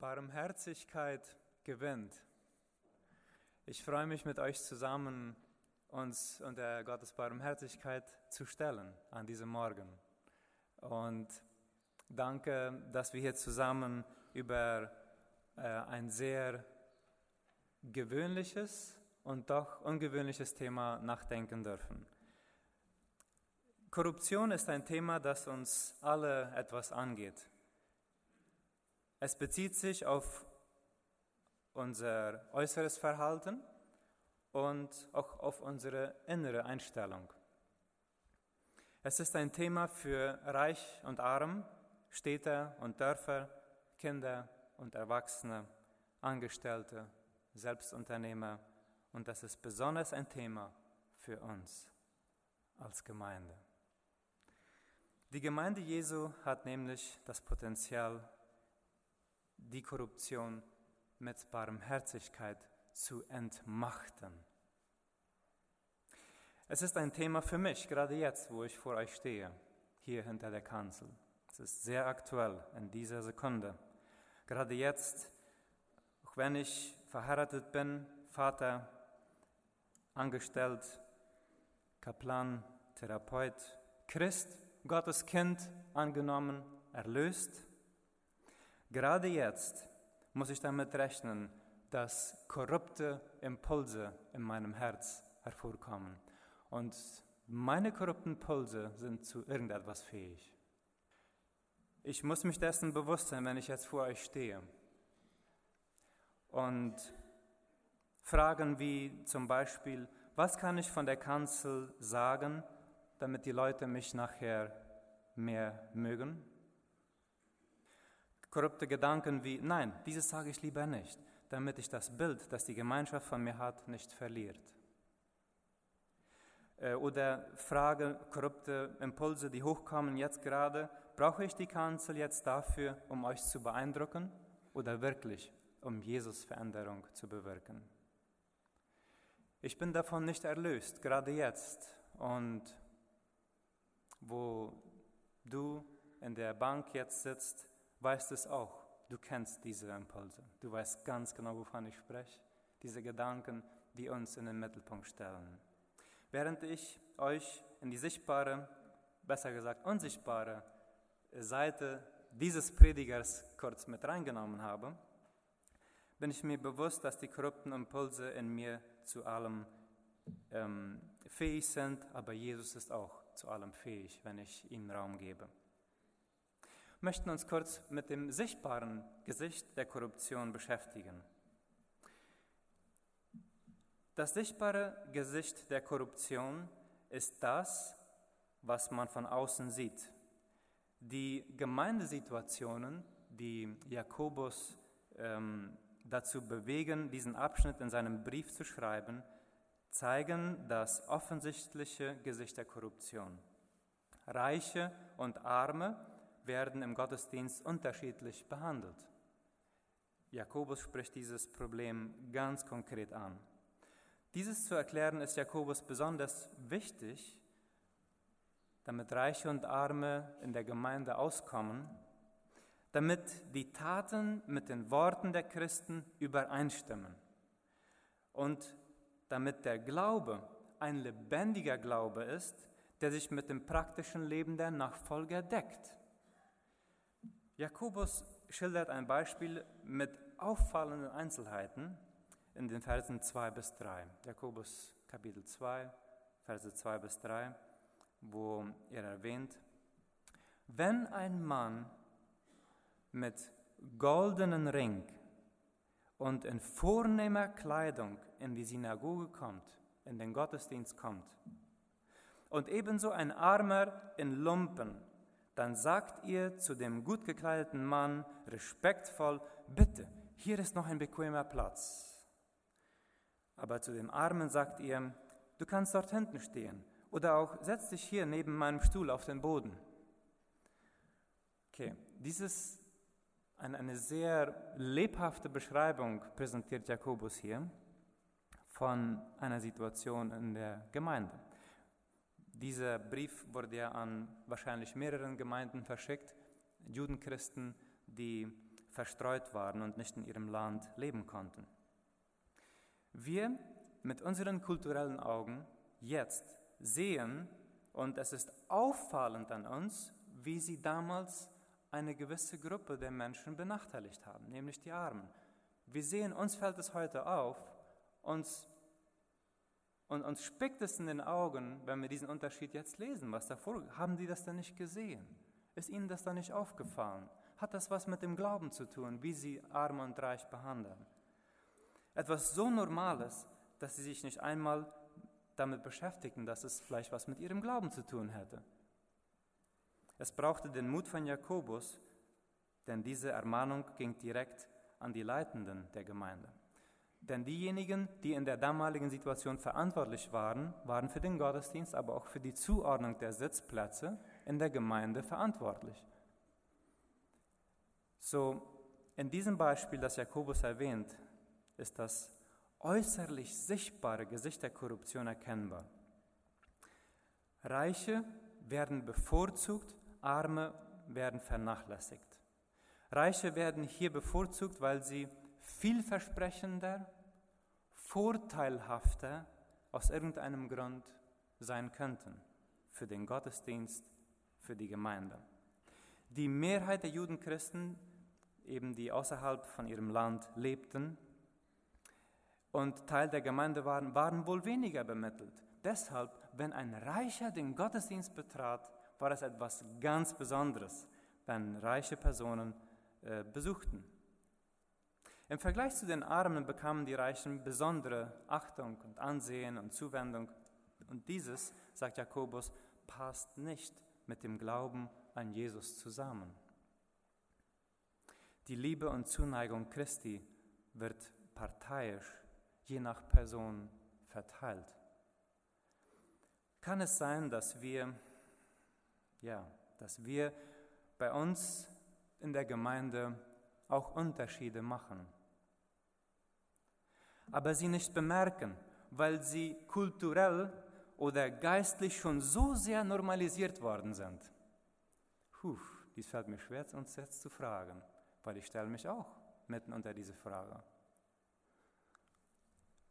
Barmherzigkeit gewinnt. Ich freue mich mit euch zusammen, uns unter Gottes Barmherzigkeit zu stellen an diesem Morgen. Und danke, dass wir hier zusammen über äh, ein sehr gewöhnliches und doch ungewöhnliches Thema nachdenken dürfen. Korruption ist ein Thema, das uns alle etwas angeht. Es bezieht sich auf unser äußeres Verhalten und auch auf unsere innere Einstellung. Es ist ein Thema für Reich und Arm, Städte und Dörfer, Kinder und Erwachsene, Angestellte, Selbstunternehmer und das ist besonders ein Thema für uns als Gemeinde. Die Gemeinde Jesu hat nämlich das Potenzial, die Korruption mit Barmherzigkeit zu entmachten. Es ist ein Thema für mich, gerade jetzt, wo ich vor euch stehe, hier hinter der Kanzel. Es ist sehr aktuell in dieser Sekunde. Gerade jetzt, auch wenn ich verheiratet bin, Vater, angestellt, Kaplan, Therapeut, Christ, Gottes Kind angenommen, erlöst, Gerade jetzt muss ich damit rechnen, dass korrupte Impulse in meinem Herz hervorkommen. Und meine korrupten Impulse sind zu irgendetwas fähig. Ich muss mich dessen bewusst sein, wenn ich jetzt vor euch stehe. Und Fragen wie zum Beispiel, was kann ich von der Kanzel sagen, damit die Leute mich nachher mehr mögen? Korrupte Gedanken wie, nein, dieses sage ich lieber nicht, damit ich das Bild, das die Gemeinschaft von mir hat, nicht verliert. Äh, oder Frage, korrupte Impulse, die hochkommen jetzt gerade, brauche ich die Kanzel jetzt dafür, um euch zu beeindrucken oder wirklich, um Jesus Veränderung zu bewirken? Ich bin davon nicht erlöst, gerade jetzt. Und wo du in der Bank jetzt sitzt, weißt es auch. Du kennst diese Impulse. Du weißt ganz genau, wovon ich spreche. Diese Gedanken, die uns in den Mittelpunkt stellen. Während ich euch in die sichtbare, besser gesagt unsichtbare Seite dieses Predigers kurz mit reingenommen habe, bin ich mir bewusst, dass die korrupten Impulse in mir zu allem ähm, fähig sind, aber Jesus ist auch zu allem fähig, wenn ich ihm Raum gebe möchten uns kurz mit dem sichtbaren Gesicht der Korruption beschäftigen. Das sichtbare Gesicht der Korruption ist das, was man von außen sieht. Die Gemeindesituationen, die Jakobus ähm, dazu bewegen, diesen Abschnitt in seinem Brief zu schreiben, zeigen das offensichtliche Gesicht der Korruption. Reiche und Arme werden im Gottesdienst unterschiedlich behandelt. Jakobus spricht dieses Problem ganz konkret an. Dieses zu erklären ist Jakobus besonders wichtig, damit Reiche und Arme in der Gemeinde auskommen, damit die Taten mit den Worten der Christen übereinstimmen und damit der Glaube ein lebendiger Glaube ist, der sich mit dem praktischen Leben der Nachfolger deckt. Jakobus schildert ein Beispiel mit auffallenden Einzelheiten in den Versen 2 bis 3. Jakobus Kapitel 2, Verse 2 bis 3, wo er erwähnt, wenn ein Mann mit goldenen Ring und in vornehmer Kleidung in die Synagoge kommt, in den Gottesdienst kommt, und ebenso ein Armer in Lumpen dann sagt ihr zu dem gut gekleideten Mann respektvoll, bitte, hier ist noch ein bequemer Platz. Aber zu dem Armen sagt ihr, du kannst dort hinten stehen oder auch setz dich hier neben meinem Stuhl auf den Boden. Okay, dieses eine, eine sehr lebhafte Beschreibung präsentiert Jakobus hier von einer Situation in der Gemeinde. Dieser Brief wurde ja an wahrscheinlich mehreren Gemeinden verschickt, Judenchristen, die verstreut waren und nicht in ihrem Land leben konnten. Wir mit unseren kulturellen Augen jetzt sehen, und es ist auffallend an uns, wie sie damals eine gewisse Gruppe der Menschen benachteiligt haben, nämlich die Armen. Wir sehen, uns fällt es heute auf, uns, und uns spickt es in den Augen, wenn wir diesen Unterschied jetzt lesen. Was davor, haben die das denn nicht gesehen? Ist ihnen das dann nicht aufgefallen? Hat das was mit dem Glauben zu tun, wie sie arm und reich behandeln? Etwas so Normales, dass sie sich nicht einmal damit beschäftigten, dass es vielleicht was mit ihrem Glauben zu tun hätte. Es brauchte den Mut von Jakobus, denn diese Ermahnung ging direkt an die Leitenden der Gemeinde. Denn diejenigen, die in der damaligen Situation verantwortlich waren, waren für den Gottesdienst, aber auch für die Zuordnung der Sitzplätze in der Gemeinde verantwortlich. So, in diesem Beispiel, das Jakobus erwähnt, ist das äußerlich sichtbare Gesicht der Korruption erkennbar. Reiche werden bevorzugt, Arme werden vernachlässigt. Reiche werden hier bevorzugt, weil sie vielversprechender, vorteilhafter aus irgendeinem Grund sein könnten für den Gottesdienst, für die Gemeinde. Die Mehrheit der Judenchristen, eben die außerhalb von ihrem Land lebten und Teil der Gemeinde waren, waren wohl weniger bemittelt. Deshalb, wenn ein Reicher den Gottesdienst betrat, war es etwas ganz Besonderes, wenn reiche Personen äh, besuchten. Im Vergleich zu den Armen bekamen die Reichen besondere Achtung und Ansehen und Zuwendung. Und dieses, sagt Jakobus, passt nicht mit dem Glauben an Jesus zusammen. Die Liebe und Zuneigung Christi wird parteiisch, je nach Person verteilt. Kann es sein, dass wir, ja, dass wir bei uns in der Gemeinde auch Unterschiede machen? Aber sie nicht bemerken, weil sie kulturell oder geistlich schon so sehr normalisiert worden sind. Puh, dies fällt mir schwer, uns jetzt zu fragen, weil ich stelle mich auch mitten unter diese Frage.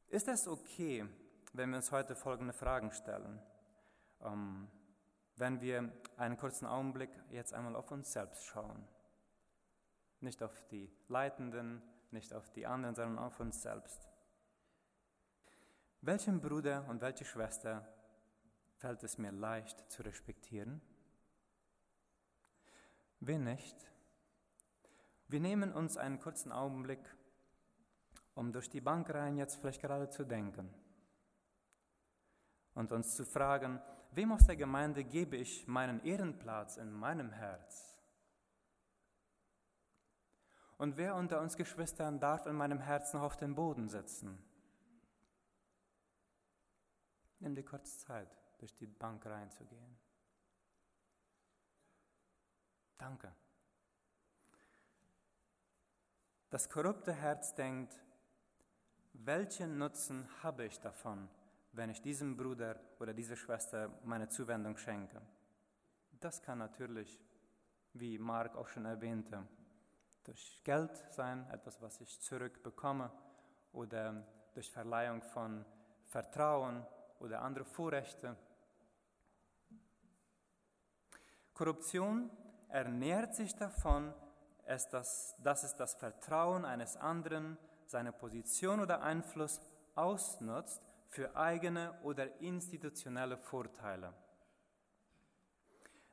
Ist es okay, wenn wir uns heute folgende Fragen stellen? Ähm, wenn wir einen kurzen Augenblick jetzt einmal auf uns selbst schauen. Nicht auf die Leitenden, nicht auf die anderen, sondern auf uns selbst. Welchen Bruder und welche Schwester fällt es mir leicht zu respektieren? Wen nicht? Wir nehmen uns einen kurzen Augenblick, um durch die Bankreihen jetzt vielleicht gerade zu denken und uns zu fragen, wem aus der Gemeinde gebe ich meinen Ehrenplatz in meinem Herz? Und wer unter uns Geschwistern darf in meinem Herzen auf dem Boden sitzen? Nimm dir kurz Zeit, durch die Bank reinzugehen. Danke. Das korrupte Herz denkt, welchen Nutzen habe ich davon, wenn ich diesem Bruder oder dieser Schwester meine Zuwendung schenke? Das kann natürlich, wie Mark auch schon erwähnte, durch Geld sein, etwas, was ich zurückbekomme, oder durch Verleihung von Vertrauen oder andere Vorrechte. Korruption ernährt sich davon, dass es das Vertrauen eines anderen, seine Position oder Einfluss ausnutzt für eigene oder institutionelle Vorteile.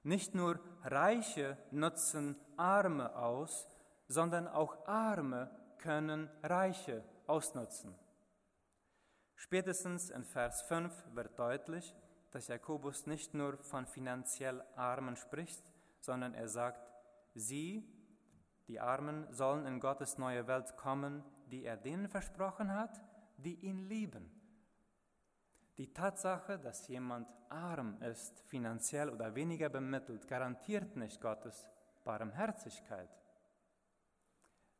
Nicht nur Reiche nutzen Arme aus, sondern auch Arme können Reiche ausnutzen. Spätestens in Vers 5 wird deutlich, dass Jakobus nicht nur von finanziell Armen spricht, sondern er sagt, sie, die Armen, sollen in Gottes neue Welt kommen, die er denen versprochen hat, die ihn lieben. Die Tatsache, dass jemand arm ist, finanziell oder weniger bemittelt, garantiert nicht Gottes Barmherzigkeit.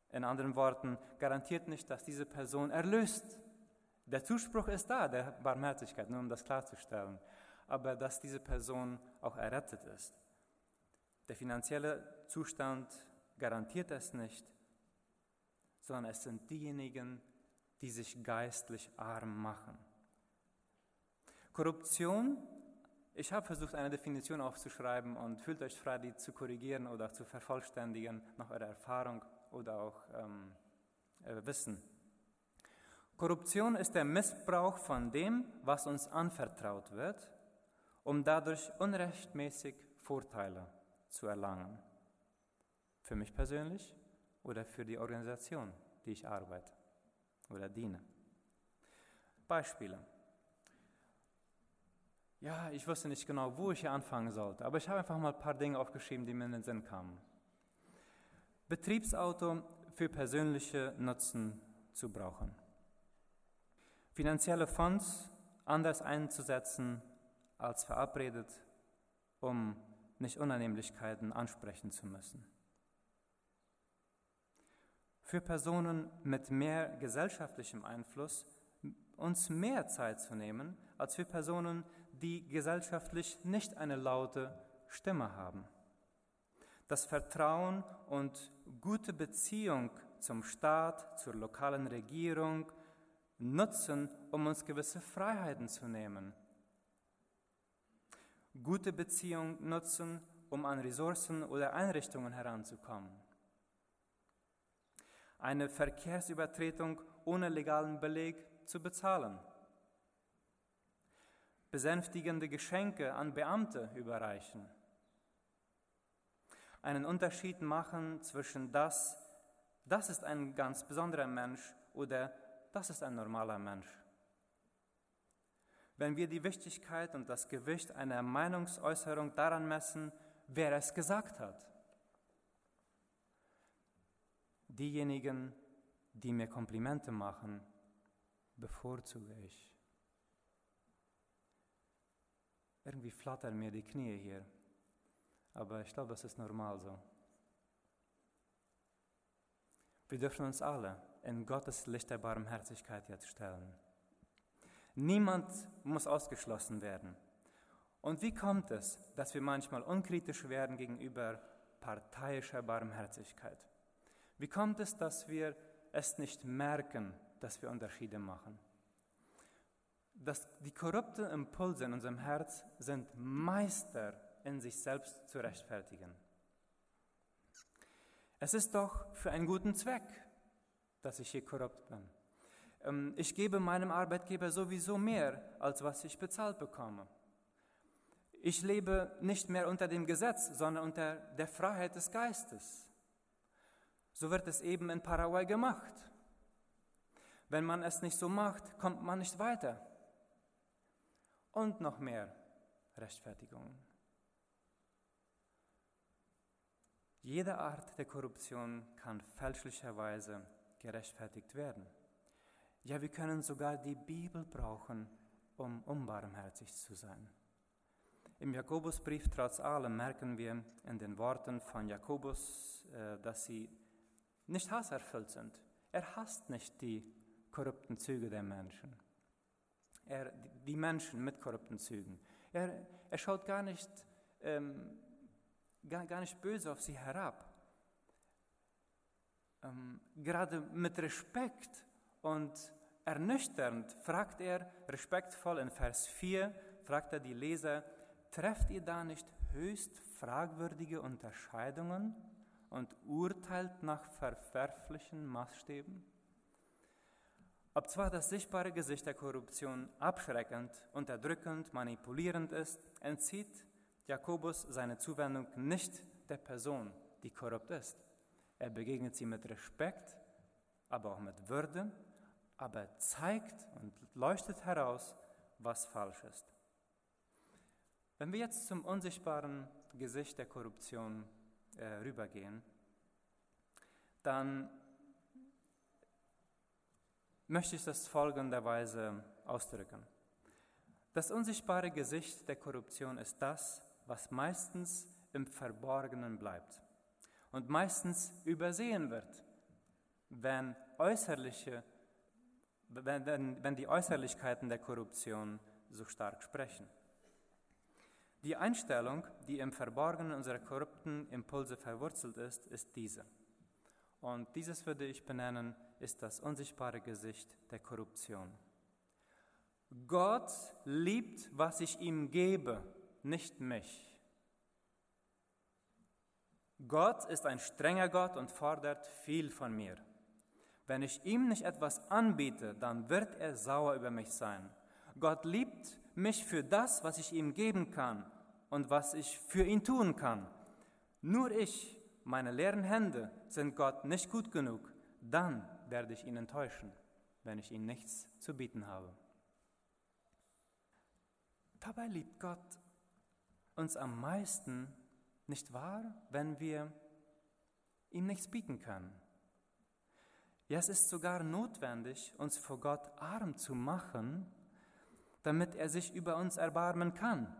In anderen Worten, garantiert nicht, dass diese Person erlöst der Zuspruch ist da, der Barmherzigkeit, nur um das klarzustellen, aber dass diese Person auch errettet ist. Der finanzielle Zustand garantiert es nicht, sondern es sind diejenigen, die sich geistlich arm machen. Korruption, ich habe versucht, eine Definition aufzuschreiben und fühlt euch frei, die zu korrigieren oder zu vervollständigen nach eurer Erfahrung oder auch ähm, äh, Wissen. Korruption ist der Missbrauch von dem, was uns anvertraut wird, um dadurch unrechtmäßig Vorteile zu erlangen. Für mich persönlich oder für die Organisation, die ich arbeite oder diene. Beispiele. Ja, ich wusste nicht genau, wo ich hier anfangen sollte, aber ich habe einfach mal ein paar Dinge aufgeschrieben, die mir in den Sinn kamen. Betriebsauto für persönliche Nutzen zu brauchen. Finanzielle Fonds anders einzusetzen als verabredet, um nicht Unannehmlichkeiten ansprechen zu müssen. Für Personen mit mehr gesellschaftlichem Einfluss uns mehr Zeit zu nehmen als für Personen, die gesellschaftlich nicht eine laute Stimme haben. Das Vertrauen und gute Beziehung zum Staat, zur lokalen Regierung nutzen, um uns gewisse Freiheiten zu nehmen. Gute Beziehung nutzen, um an Ressourcen oder Einrichtungen heranzukommen. Eine Verkehrsübertretung ohne legalen Beleg zu bezahlen besänftigende Geschenke an Beamte überreichen. Einen Unterschied machen zwischen das, das ist ein ganz besonderer Mensch oder das ist ein normaler Mensch. Wenn wir die Wichtigkeit und das Gewicht einer Meinungsäußerung daran messen, wer es gesagt hat. Diejenigen, die mir Komplimente machen, bevorzuge ich. Irgendwie flattern mir die Knie hier. Aber ich glaube, das ist normal so. Wir dürfen uns alle in Gottes Licht der Barmherzigkeit jetzt stellen. Niemand muss ausgeschlossen werden. Und wie kommt es, dass wir manchmal unkritisch werden gegenüber parteiischer Barmherzigkeit? Wie kommt es, dass wir es nicht merken, dass wir Unterschiede machen? dass die korrupten Impulse in unserem Herz sind Meister in sich selbst zu rechtfertigen. Es ist doch für einen guten Zweck, dass ich hier korrupt bin. Ähm, ich gebe meinem Arbeitgeber sowieso mehr, als was ich bezahlt bekomme. Ich lebe nicht mehr unter dem Gesetz, sondern unter der Freiheit des Geistes. So wird es eben in Paraguay gemacht. Wenn man es nicht so macht, kommt man nicht weiter und noch mehr Rechtfertigungen. Jede Art der Korruption kann fälschlicherweise gerechtfertigt werden. Ja, wir können sogar die Bibel brauchen, um unbarmherzig zu sein. Im Jakobusbrief trotz allem merken wir in den Worten von Jakobus, äh, dass sie nicht hasserfüllt sind. Er hasst nicht die korrupten Züge der Menschen er, die Menschen mit korrupten Zügen. Er, er schaut gar nicht, ähm, gar, gar nicht böse auf sie herab. Ähm, gerade mit Respekt und ernüchternd fragt er respektvoll in Vers 4, fragt er die Leser, trefft ihr da nicht höchst fragwürdige Unterscheidungen und urteilt nach verwerflichen Maßstäben? Ob zwar das sichtbare Gesicht der Korruption abschreckend, unterdrückend, manipulierend ist, entzieht Jakobus seine Zuwendung nicht der Person, die korrupt ist. Er begegnet sie mit Respekt, aber auch mit Würde, aber zeigt und leuchtet heraus, was falsch ist. Wenn wir jetzt zum unsichtbaren Gesicht der Korruption äh, rübergehen, dann möchte ich das folgenderweise ausdrücken. Das unsichtbare Gesicht der Korruption ist das, was meistens im Verborgenen bleibt und meistens übersehen wird, wenn, äußerliche, wenn, wenn die Äußerlichkeiten der Korruption so stark sprechen. Die Einstellung, die im Verborgenen unserer korrupten Impulse verwurzelt ist, ist diese. Und dieses würde ich benennen, ist das unsichtbare Gesicht der Korruption. Gott liebt, was ich ihm gebe, nicht mich. Gott ist ein strenger Gott und fordert viel von mir. Wenn ich ihm nicht etwas anbiete, dann wird er sauer über mich sein. Gott liebt mich für das, was ich ihm geben kann und was ich für ihn tun kann. Nur ich, meine leeren Hände, sind Gott nicht gut genug. Dann werde ich ihn enttäuschen, wenn ich ihm nichts zu bieten habe. Dabei liebt Gott uns am meisten, nicht wahr, wenn wir ihm nichts bieten können. Ja, es ist sogar notwendig, uns vor Gott arm zu machen, damit er sich über uns erbarmen kann.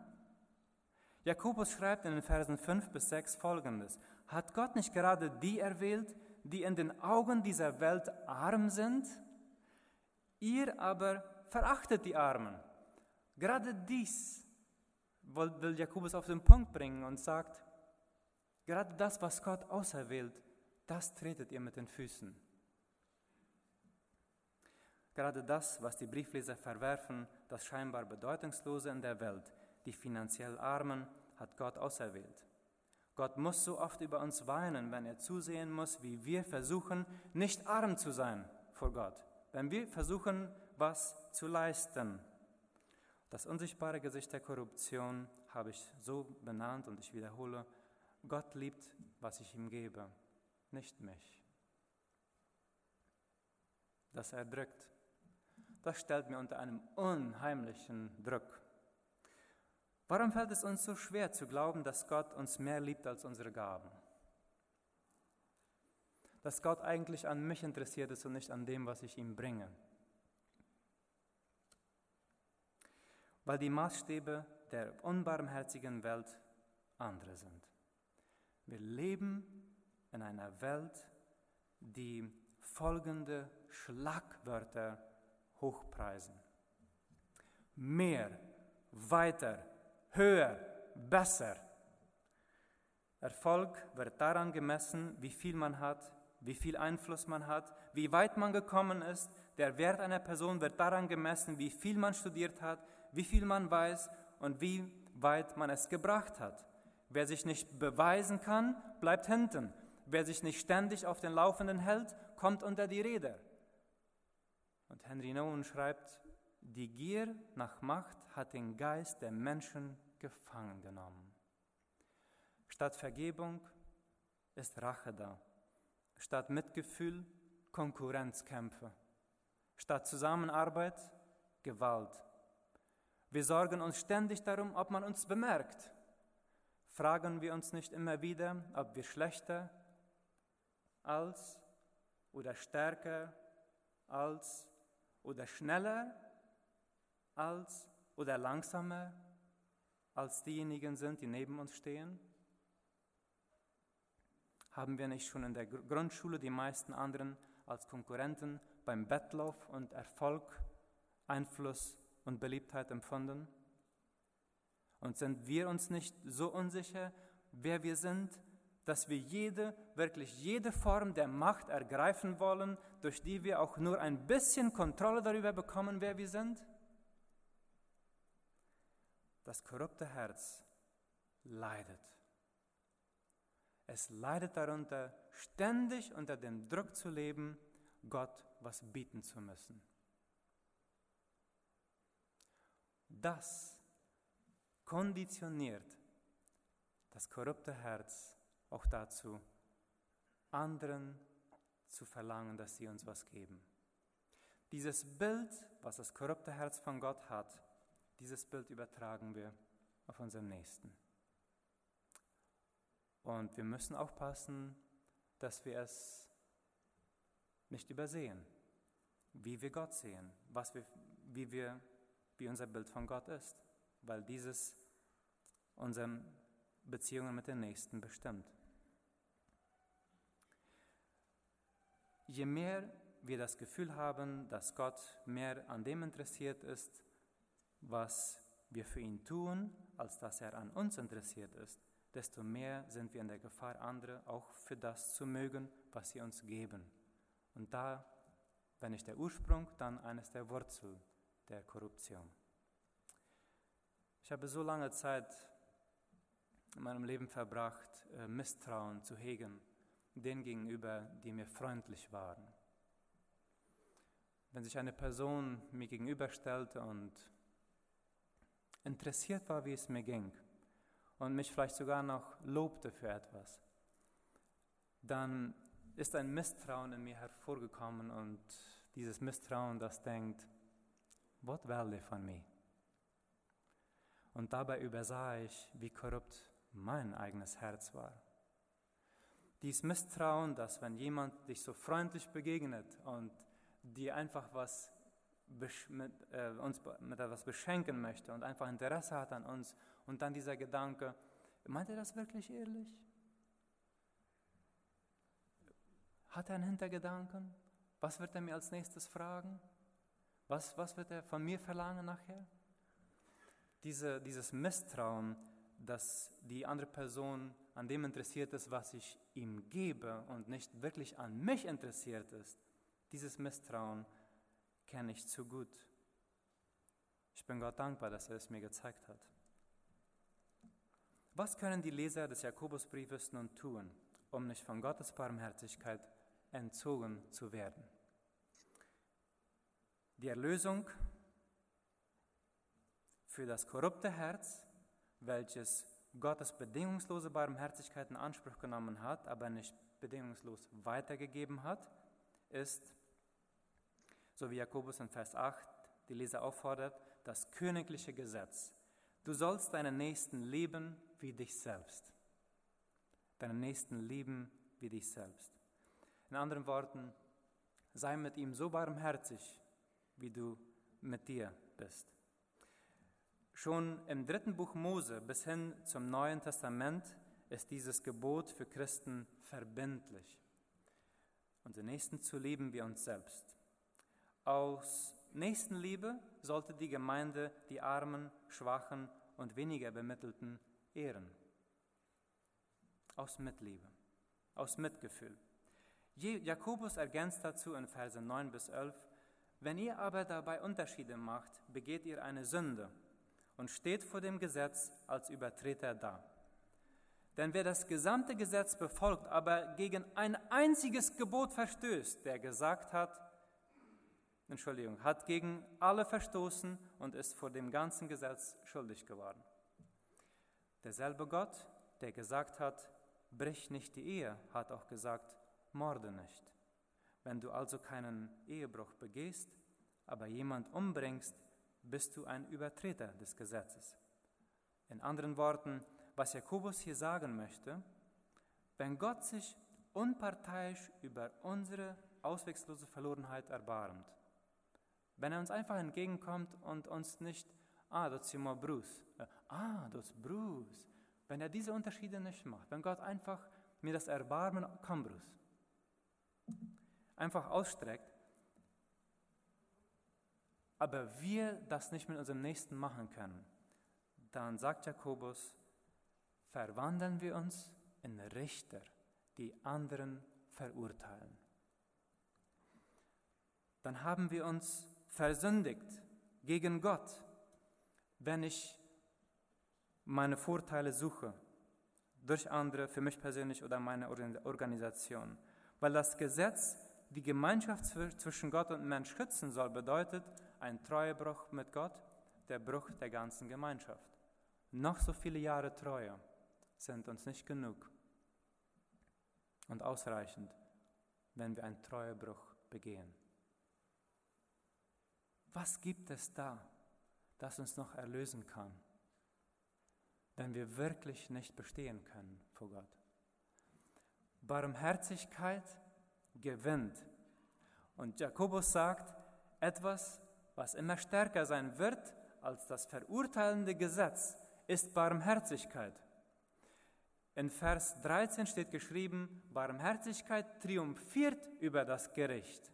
Jakobus schreibt in den Versen 5 bis 6 folgendes. Hat Gott nicht gerade die erwählt, die in den Augen dieser Welt arm sind? Ihr aber verachtet die Armen. Gerade dies will Jakobus auf den Punkt bringen und sagt, gerade das, was Gott auserwählt, das tretet ihr mit den Füßen. Gerade das, was die Briefleser verwerfen, das scheinbar Bedeutungslose in der Welt, die finanziell Armen, hat Gott auserwählt. Gott muss so oft über uns weinen, wenn er zusehen muss, wie wir versuchen, nicht arm zu sein vor Gott, wenn wir versuchen, was zu leisten. Das unsichtbare Gesicht der Korruption habe ich so benannt und ich wiederhole, Gott liebt, was ich ihm gebe, nicht mich. Das erdrückt. Das stellt mir unter einem unheimlichen Druck. Warum fällt es uns so schwer zu glauben, dass Gott uns mehr liebt als unsere Gaben? Dass Gott eigentlich an mich interessiert ist und nicht an dem, was ich ihm bringe? weil die Maßstäbe der unbarmherzigen Welt andere sind. Wir leben in einer Welt, die folgende Schlagwörter hochpreisen. Mehr, weiter, höher, besser. Erfolg wird daran gemessen, wie viel man hat, wie viel Einfluss man hat, wie weit man gekommen ist. Der Wert einer Person wird daran gemessen, wie viel man studiert hat, wie viel man weiß und wie weit man es gebracht hat. Wer sich nicht beweisen kann, bleibt hinten. Wer sich nicht ständig auf den Laufenden hält, kommt unter die Räder. Und Henry Nouwen schreibt, die Gier nach Macht hat den Geist der Menschen gefangen genommen. Statt Vergebung ist Rache da. Statt Mitgefühl Konkurrenzkämpfe. Statt Zusammenarbeit Gewalt. Wir sorgen uns ständig darum, ob man uns bemerkt. Fragen wir uns nicht immer wieder, ob wir schlechter als oder stärker als oder schneller als oder langsamer als diejenigen sind, die neben uns stehen? Haben wir nicht schon in der Grundschule die meisten anderen als Konkurrenten beim Wettlauf und Erfolg Einfluss und Beliebtheit empfunden? Und sind wir uns nicht so unsicher, wer wir sind, dass wir jede, wirklich jede Form der Macht ergreifen wollen, durch die wir auch nur ein bisschen Kontrolle darüber bekommen, wer wir sind? Das korrupte Herz leidet. Es leidet darunter, ständig unter dem Druck zu leben, Gott was bieten zu müssen. Das konditioniert das korrupte Herz auch dazu, anderen zu verlangen, dass sie uns was geben. Dieses Bild, was das korrupte Herz von Gott hat, dieses Bild übertragen wir auf unseren Nächsten. Und wir müssen aufpassen, dass wir es nicht übersehen, wie wir Gott sehen, was wir, wie wir wie unser Bild von Gott ist, weil dieses unsere Beziehungen mit den Nächsten bestimmt. Je mehr wir das Gefühl haben, dass Gott mehr an dem interessiert ist, was wir für ihn tun, als dass er an uns interessiert ist, desto mehr sind wir in der Gefahr, andere auch für das zu mögen, was sie uns geben. Und da, wenn nicht der Ursprung, dann eines der Wurzel der Korruption. Ich habe so lange Zeit in meinem Leben verbracht, äh, Misstrauen zu hegen, denen gegenüber, die mir freundlich waren. Wenn sich eine Person mir gegenüberstellte und interessiert war, wie es mir ging und mich vielleicht sogar noch lobte für etwas, dann ist ein Misstrauen in mir hervorgekommen und dieses Misstrauen, das denkt, what will they von mir? Und dabei übersah ich, wie korrupt mein eigenes Herz war. Dies Misstrauen, dass wenn jemand dich so freundlich begegnet und dir einfach was mit, äh, uns mit etwas beschenken möchte und einfach Interesse hat an uns und dann dieser Gedanke, meint er das wirklich ehrlich? Hat er einen Hintergedanken? Was wird er mir als nächstes fragen? Was, was wird er von mir verlangen nachher? Diese, dieses Misstrauen, dass die andere Person an dem interessiert ist, was ich ihm gebe und nicht wirklich an mich interessiert ist, dieses Misstrauen kenne ich zu gut. Ich bin Gott dankbar, dass er es mir gezeigt hat. Was können die Leser des Jakobusbriefes nun tun, um nicht von Gottes Barmherzigkeit entzogen zu werden? Die Erlösung für das korrupte Herz, welches Gottes bedingungslose Barmherzigkeit in Anspruch genommen hat, aber nicht bedingungslos weitergegeben hat, ist, so wie Jakobus in Vers 8 die Leser auffordert, das königliche Gesetz. Du sollst deinen Nächsten lieben wie dich selbst. Deinen Nächsten lieben wie dich selbst. In anderen Worten, sei mit ihm so barmherzig, wie du mit dir bist. Schon im dritten Buch Mose bis hin zum Neuen Testament ist dieses Gebot für Christen verbindlich. Unsere Nächsten zu lieben wie uns selbst. Aus Nächstenliebe sollte die Gemeinde die Armen, Schwachen und weniger Bemittelten ehren. Aus Mitliebe, aus Mitgefühl. Jakobus ergänzt dazu in Verse 9 bis 11, wenn ihr aber dabei Unterschiede macht, begeht ihr eine Sünde und steht vor dem Gesetz als Übertreter da. Denn wer das gesamte Gesetz befolgt, aber gegen ein einziges Gebot verstößt, der gesagt hat, Entschuldigung, hat gegen alle verstoßen und ist vor dem ganzen Gesetz schuldig geworden. Derselbe Gott, der gesagt hat, brich nicht die Ehe, hat auch gesagt, morde nicht. Wenn du also keinen Ehebruch begehst, aber jemand umbringst, bist du ein Übertreter des Gesetzes. In anderen Worten, was Jakobus hier sagen möchte, wenn Gott sich unparteiisch über unsere auswegslose Verlorenheit erbarmt, wenn er uns einfach entgegenkommt und uns nicht, ah, das ist Bruce, äh, ah, das Bruce, wenn er diese Unterschiede nicht macht, wenn Gott einfach mir das Erbarmen, komm Bruce, einfach ausstreckt, aber wir das nicht mit unserem Nächsten machen können, dann sagt Jakobus, verwandeln wir uns in Richter, die anderen verurteilen. Dann haben wir uns versündigt gegen Gott, wenn ich meine Vorteile suche durch andere, für mich persönlich oder meine Organisation. Weil das Gesetz die Gemeinschaft zwischen Gott und Mensch schützen soll, bedeutet ein Treuebruch mit Gott, der Bruch der ganzen Gemeinschaft. Noch so viele Jahre Treue sind uns nicht genug und ausreichend, wenn wir einen Treuebruch begehen. Was gibt es da, das uns noch erlösen kann, wenn wir wirklich nicht bestehen können vor Gott? Barmherzigkeit gewinnt. Und Jakobus sagt, etwas, was immer stärker sein wird als das verurteilende Gesetz, ist Barmherzigkeit. In Vers 13 steht geschrieben, Barmherzigkeit triumphiert über das Gericht.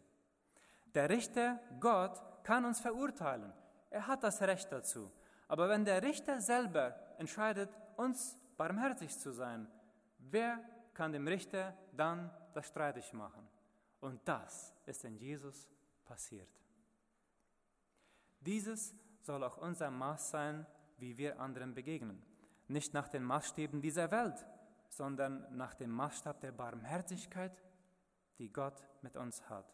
Der Richter, Gott, kann uns verurteilen. Er hat das Recht dazu. Aber wenn der Richter selber entscheidet, uns barmherzig zu sein, wer kann dem Richter dann das streitig machen? Und das ist in Jesus passiert. Dieses soll auch unser Maß sein, wie wir anderen begegnen. Nicht nach den Maßstäben dieser Welt, sondern nach dem Maßstab der Barmherzigkeit, die Gott mit uns hat.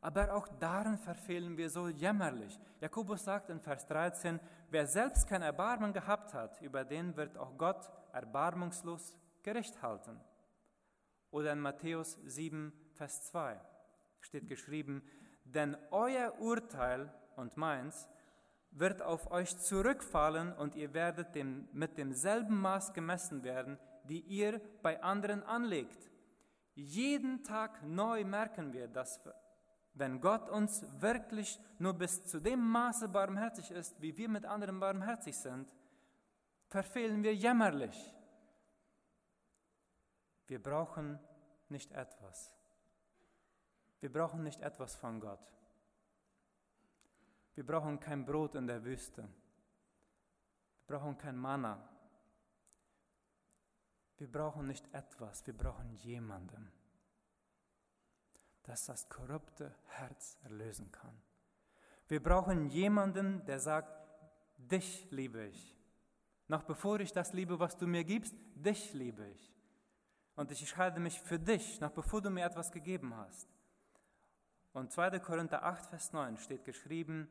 Aber auch darin verfehlen wir so jämmerlich. Jakobus sagt in Vers 13, wer selbst kein Erbarmen gehabt hat, über den wird auch Gott erbarmungslos Gericht halten. Oder in Matthäus 7, Vers 2 steht geschrieben, denn euer Urteil und meins wird auf euch zurückfallen und ihr werdet dem, mit demselben Maß gemessen werden, die ihr bei anderen anlegt. Jeden Tag neu merken wir, dass wenn Gott uns wirklich nur bis zu dem Maße barmherzig ist, wie wir mit anderen barmherzig sind, verfehlen wir jämmerlich. Wir brauchen nicht etwas. Wir brauchen nicht etwas von Gott. Wir brauchen kein Brot in der Wüste. Wir brauchen kein Manna. Wir brauchen nicht etwas, wir brauchen jemanden, das das korrupte Herz erlösen kann. Wir brauchen jemanden, der sagt, dich liebe ich. Noch bevor ich das liebe, was du mir gibst, dich liebe ich. Und ich entscheide mich für dich, noch bevor du mir etwas gegeben hast. Und 2. Korinther 8, Vers 9 steht geschrieben,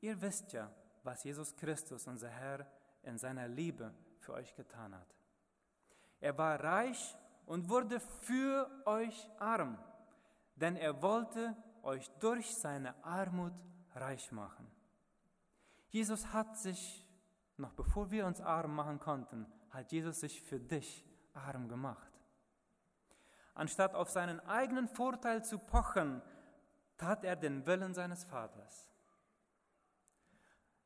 Ihr wisst ja, was Jesus Christus, unser Herr, in seiner Liebe für euch getan hat. Er war reich und wurde für euch arm, denn er wollte euch durch seine Armut reich machen. Jesus hat sich, noch bevor wir uns arm machen konnten, hat Jesus sich für dich arm gemacht. Anstatt auf seinen eigenen Vorteil zu pochen, tat er den Willen seines Vaters.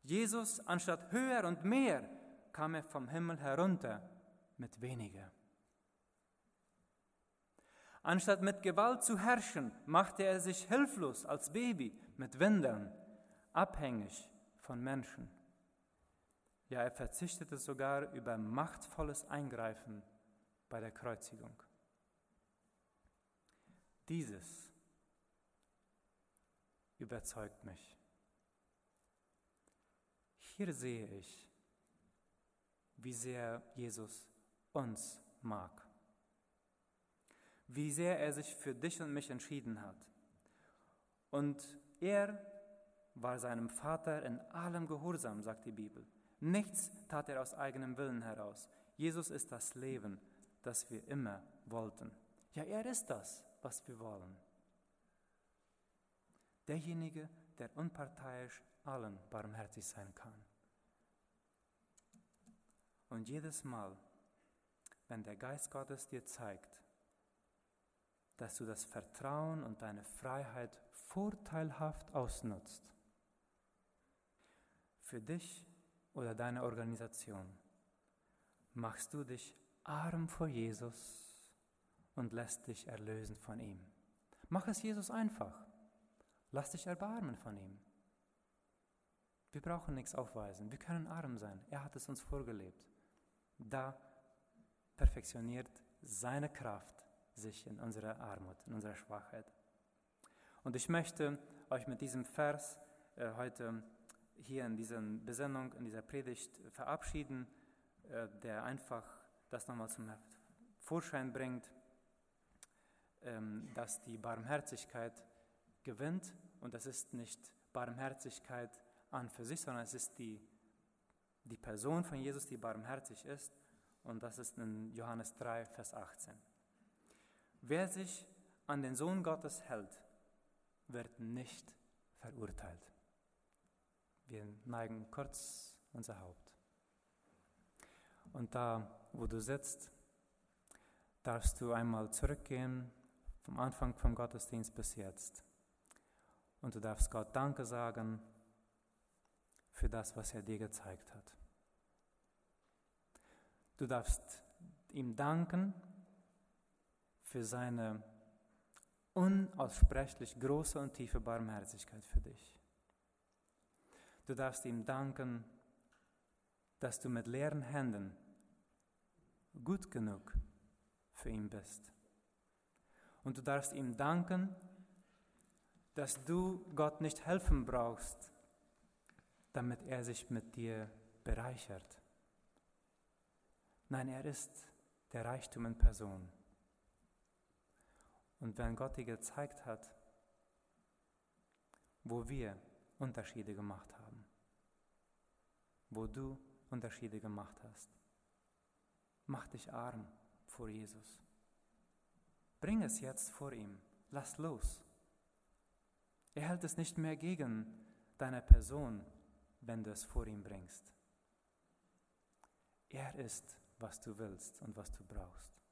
Jesus, anstatt höher und mehr, kam er vom Himmel herunter mit weniger. Anstatt mit Gewalt zu herrschen, machte er sich hilflos als Baby mit Windeln, abhängig von Menschen. Ja, er verzichtete sogar über machtvolles Eingreifen bei der Kreuzigung. Dieses überzeugt mich. Hier sehe ich, wie sehr Jesus uns mag, wie sehr er sich für dich und mich entschieden hat. Und er war seinem Vater in allem Gehorsam, sagt die Bibel. Nichts tat er aus eigenem Willen heraus. Jesus ist das Leben, das wir immer wollten. Ja, er ist das, was wir wollen. Derjenige, der unparteiisch allen barmherzig sein kann. Und jedes Mal, wenn der Geist Gottes dir zeigt, dass du das Vertrauen und deine Freiheit vorteilhaft ausnutzt, für dich oder deine Organisation, machst du dich arm vor Jesus und lässt dich erlösen von ihm. Mach es Jesus einfach. Lass dich erbarmen von ihm. Wir brauchen nichts aufweisen. Wir können arm sein. Er hat es uns vorgelebt. Da perfektioniert seine Kraft sich in unserer Armut, in unserer Schwachheit. Und ich möchte euch mit diesem Vers äh, heute hier in dieser Besendung, in dieser Predigt verabschieden, äh, der einfach das nochmal zum Vorschein bringt, ähm, dass die Barmherzigkeit gewinnt und das ist nicht Barmherzigkeit an für sich, sondern es ist die, die Person von Jesus, die barmherzig ist und das ist in Johannes 3, Vers 18. Wer sich an den Sohn Gottes hält, wird nicht verurteilt. Wir neigen kurz unser Haupt. Und da, wo du sitzt, darfst du einmal zurückgehen vom Anfang vom Gottesdienst bis jetzt. Und du darfst Gott Danke sagen für das, was er dir gezeigt hat. Du darfst ihm danken für seine unaussprechlich große und tiefe Barmherzigkeit für dich. Du darfst ihm danken, dass du mit leeren Händen gut genug für ihn bist. Und du darfst ihm danken, dass du Gott nicht helfen brauchst, damit er sich mit dir bereichert. Nein, er ist der Reichtum in Person. Und wenn Gott dir gezeigt hat, wo wir Unterschiede gemacht haben, wo du Unterschiede gemacht hast, mach dich arm vor Jesus. Bring es jetzt vor ihm, lass los. Er hält es nicht mehr gegen deine Person, wenn du es vor ihm bringst. Er ist, was du willst und was du brauchst.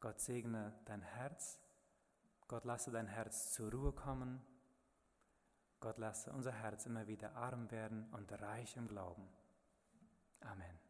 Gott segne dein Herz. Gott lasse dein Herz zur Ruhe kommen. Gott lasse unser Herz immer wieder arm werden und reich im Glauben. Amen.